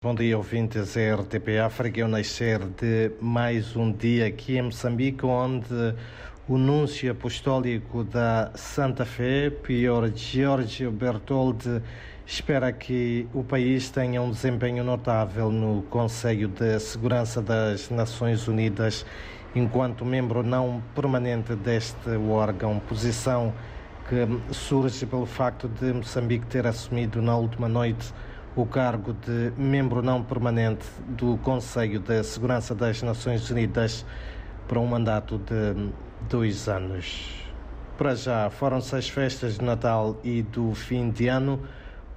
Bom dia, ouvintes da RTP África. Eu nascer de mais um dia aqui em Moçambique, onde o núncio apostólico da Santa Fé, Pior Giorgio Bertoldi, espera que o país tenha um desempenho notável no Conselho de Segurança das Nações Unidas, enquanto membro não permanente deste órgão, posição que surge pelo facto de Moçambique ter assumido na última noite o cargo de membro não permanente do Conselho de Segurança das Nações Unidas para um mandato de dois anos. Para já, foram-se as festas de Natal e do fim de ano.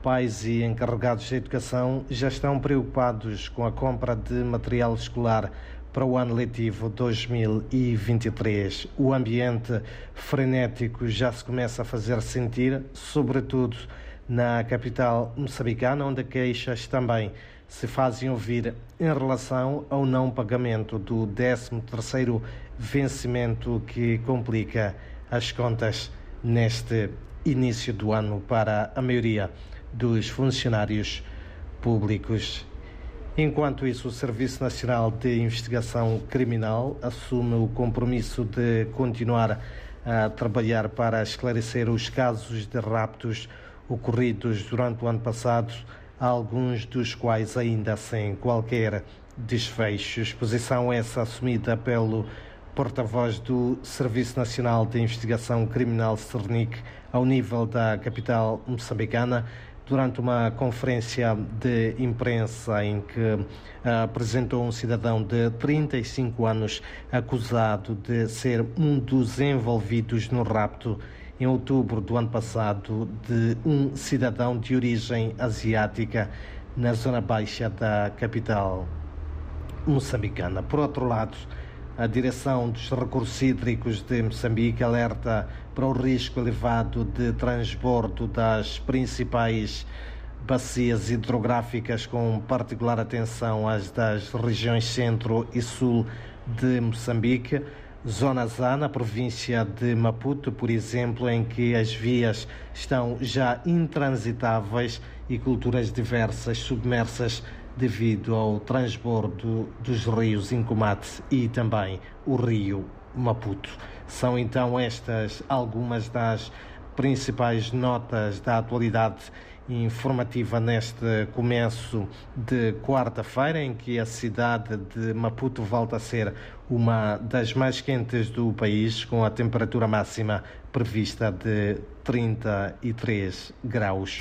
Pais e encarregados de educação já estão preocupados com a compra de material escolar para o ano letivo 2023. O ambiente frenético já se começa a fazer sentir, sobretudo na capital moçambicana, onde queixas também se fazem ouvir em relação ao não pagamento do 13º vencimento que complica as contas neste início do ano para a maioria dos funcionários públicos. Enquanto isso, o Serviço Nacional de Investigação Criminal assume o compromisso de continuar a trabalhar para esclarecer os casos de raptos ocorridos durante o ano passado, alguns dos quais ainda sem qualquer desfecho. Exposição essa assumida pelo porta-voz do Serviço Nacional de Investigação Criminal Cernic ao nível da capital moçambicana durante uma conferência de imprensa em que apresentou um cidadão de 35 anos acusado de ser um dos envolvidos no rapto em outubro do ano passado de um cidadão de origem asiática na zona baixa da capital moçambicana. Por outro lado, a direção dos recursos hídricos de Moçambique alerta para o risco elevado de transbordo das principais bacias hidrográficas, com particular atenção às das regiões centro e sul de Moçambique. Zona A, na província de Maputo, por exemplo, em que as vias estão já intransitáveis e culturas diversas submersas devido ao transbordo dos rios Incomate e também o rio Maputo. São então estas algumas das principais notas da atualidade informativa neste começo de quarta-feira, em que a cidade de Maputo volta a ser uma das mais quentes do país, com a temperatura máxima prevista de 33 graus.